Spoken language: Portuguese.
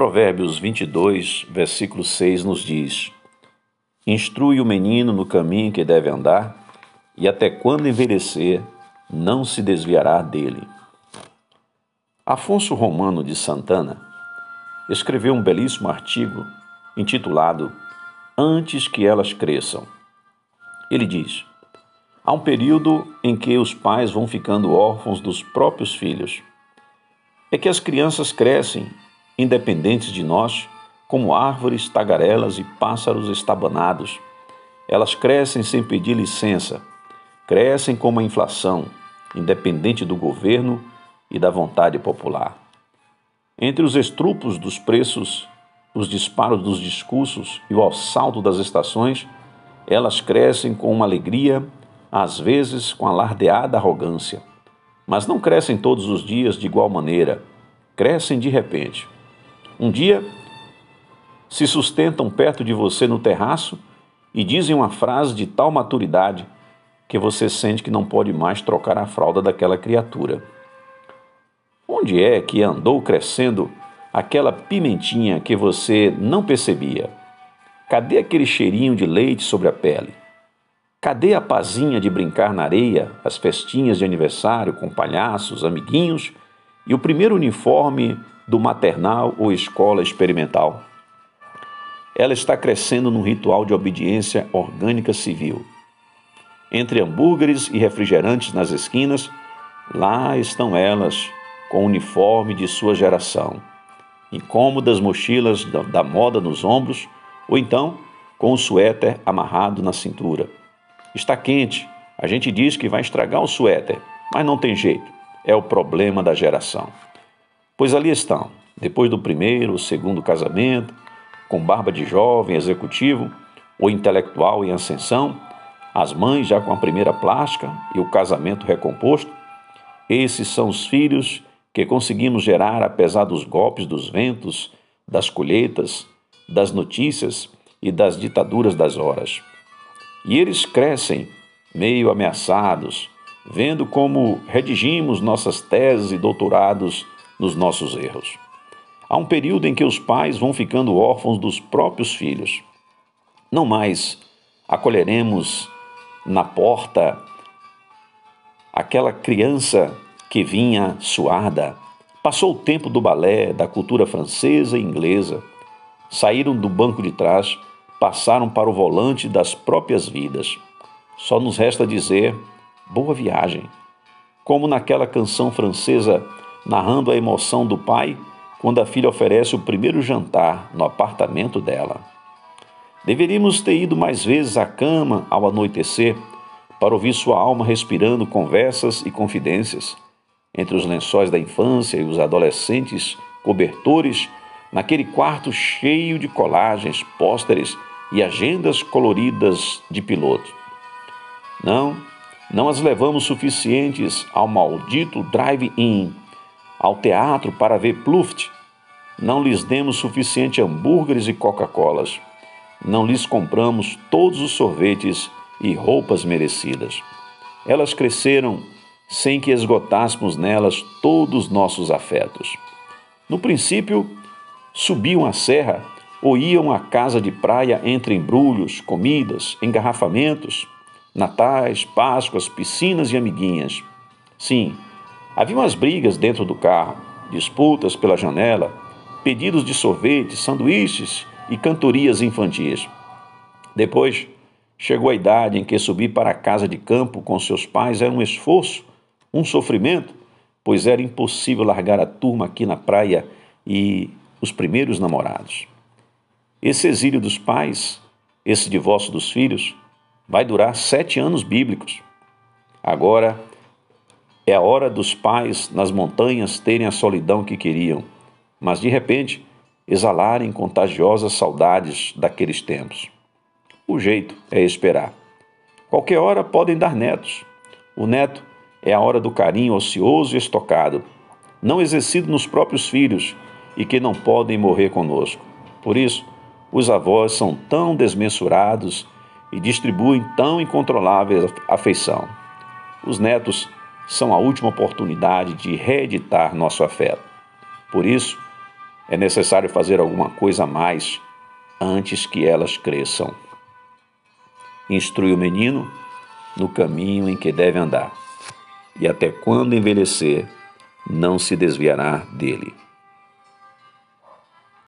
Provérbios 22, versículo 6 nos diz: Instrui o menino no caminho que deve andar, e até quando envelhecer, não se desviará dele. Afonso Romano de Santana escreveu um belíssimo artigo intitulado Antes que elas cresçam. Ele diz: Há um período em que os pais vão ficando órfãos dos próprios filhos. É que as crianças crescem independentes de nós, como árvores, tagarelas e pássaros estabanados. Elas crescem sem pedir licença, crescem como a inflação, independente do governo e da vontade popular. Entre os estrupos dos preços, os disparos dos discursos e o assalto das estações, elas crescem com uma alegria, às vezes com alardeada arrogância. Mas não crescem todos os dias de igual maneira, crescem de repente. Um dia, se sustentam perto de você no terraço e dizem uma frase de tal maturidade que você sente que não pode mais trocar a fralda daquela criatura. Onde é que andou crescendo aquela pimentinha que você não percebia? Cadê aquele cheirinho de leite sobre a pele? Cadê a pazinha de brincar na areia, as festinhas de aniversário com palhaços, amiguinhos e o primeiro uniforme do maternal ou escola experimental. Ela está crescendo num ritual de obediência orgânica civil. Entre hambúrgueres e refrigerantes nas esquinas, lá estão elas, com o uniforme de sua geração, incômodas mochilas da moda nos ombros, ou então com o suéter amarrado na cintura. Está quente, a gente diz que vai estragar o suéter, mas não tem jeito, é o problema da geração. Pois ali estão, depois do primeiro segundo casamento, com barba de jovem executivo ou intelectual em ascensão, as mães já com a primeira plástica e o casamento recomposto, esses são os filhos que conseguimos gerar apesar dos golpes dos ventos, das colheitas, das notícias e das ditaduras das horas. E eles crescem, meio ameaçados, vendo como redigimos nossas teses e doutorados nos nossos erros. Há um período em que os pais vão ficando órfãos dos próprios filhos. Não mais acolheremos na porta aquela criança que vinha suada. Passou o tempo do balé, da cultura francesa e inglesa. Saíram do banco de trás, passaram para o volante das próprias vidas. Só nos resta dizer boa viagem. Como naquela canção francesa narrando a emoção do pai quando a filha oferece o primeiro jantar no apartamento dela. Deveríamos ter ido mais vezes à cama ao anoitecer para ouvir sua alma respirando conversas e confidências entre os lençóis da infância e os adolescentes cobertores naquele quarto cheio de colagens, pôsteres e agendas coloridas de piloto. Não, não as levamos suficientes ao maldito drive-in ao teatro para ver Pluft, não lhes demos suficiente hambúrgueres e Coca-Colas. Não lhes compramos todos os sorvetes e roupas merecidas. Elas cresceram sem que esgotássemos nelas todos os nossos afetos. No princípio, subiam a serra ou iam à casa de praia entre embrulhos, comidas, engarrafamentos, natais, páscoas, piscinas e amiguinhas. Sim, Havia umas brigas dentro do carro, disputas pela janela, pedidos de sorvete, sanduíches e cantorias infantis. Depois, chegou a idade em que subir para a casa de campo com seus pais era um esforço, um sofrimento, pois era impossível largar a turma aqui na praia e os primeiros namorados. Esse exílio dos pais, esse divórcio dos filhos, vai durar sete anos bíblicos. Agora, é a hora dos pais nas montanhas terem a solidão que queriam, mas de repente exalarem contagiosas saudades daqueles tempos. O jeito é esperar. Qualquer hora podem dar netos. O neto é a hora do carinho ocioso e estocado, não exercido nos próprios filhos e que não podem morrer conosco. Por isso, os avós são tão desmensurados e distribuem tão incontrolável afeição. Os netos são a última oportunidade de reeditar nosso afeto. Por isso, É necessário fazer alguma coisa a mais antes que elas cresçam. Instrui o menino no caminho em que deve andar, e até quando envelhecer, não se desviará dele.